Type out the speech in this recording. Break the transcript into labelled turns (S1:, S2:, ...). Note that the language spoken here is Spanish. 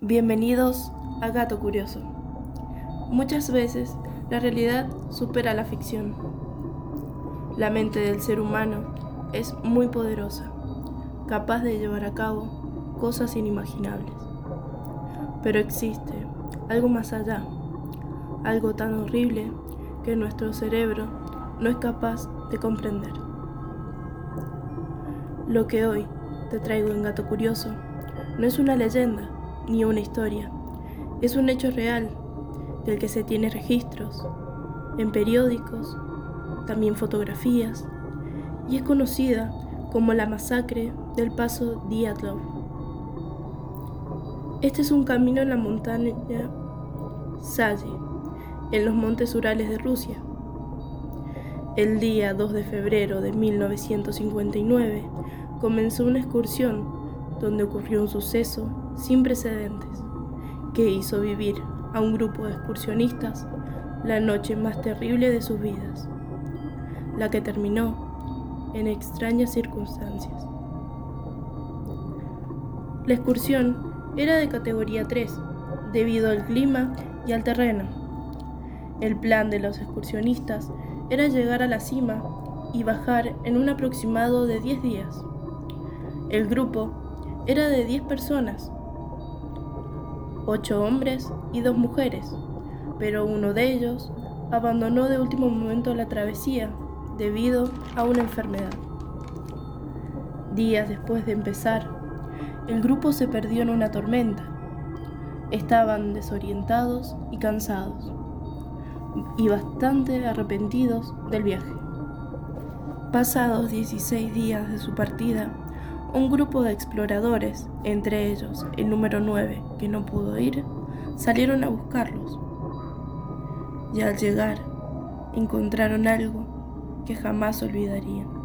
S1: Bienvenidos a Gato Curioso. Muchas veces la realidad supera la ficción. La mente del ser humano es muy poderosa, capaz de llevar a cabo cosas inimaginables. Pero existe algo más allá, algo tan horrible que nuestro cerebro no es capaz de comprender. Lo que hoy te traigo en Gato Curioso no es una leyenda, ni una historia. Es un hecho real del que se tiene registros en periódicos, también fotografías, y es conocida como la masacre del paso Diatlov. Este es un camino en la montaña Salle, en los montes Urales de Rusia. El día 2 de febrero de 1959 comenzó una excursión donde ocurrió un suceso sin precedentes que hizo vivir a un grupo de excursionistas la noche más terrible de sus vidas, la que terminó en extrañas circunstancias. La excursión era de categoría 3 debido al clima y al terreno. El plan de los excursionistas era llegar a la cima y bajar en un aproximado de 10 días. El grupo era de 10 personas, 8 hombres y 2 mujeres, pero uno de ellos abandonó de último momento la travesía debido a una enfermedad. Días después de empezar, el grupo se perdió en una tormenta. Estaban desorientados y cansados, y bastante arrepentidos del viaje. Pasados 16 días de su partida, un grupo de exploradores, entre ellos el número 9 que no pudo ir, salieron a buscarlos. Y al llegar, encontraron algo que jamás olvidarían.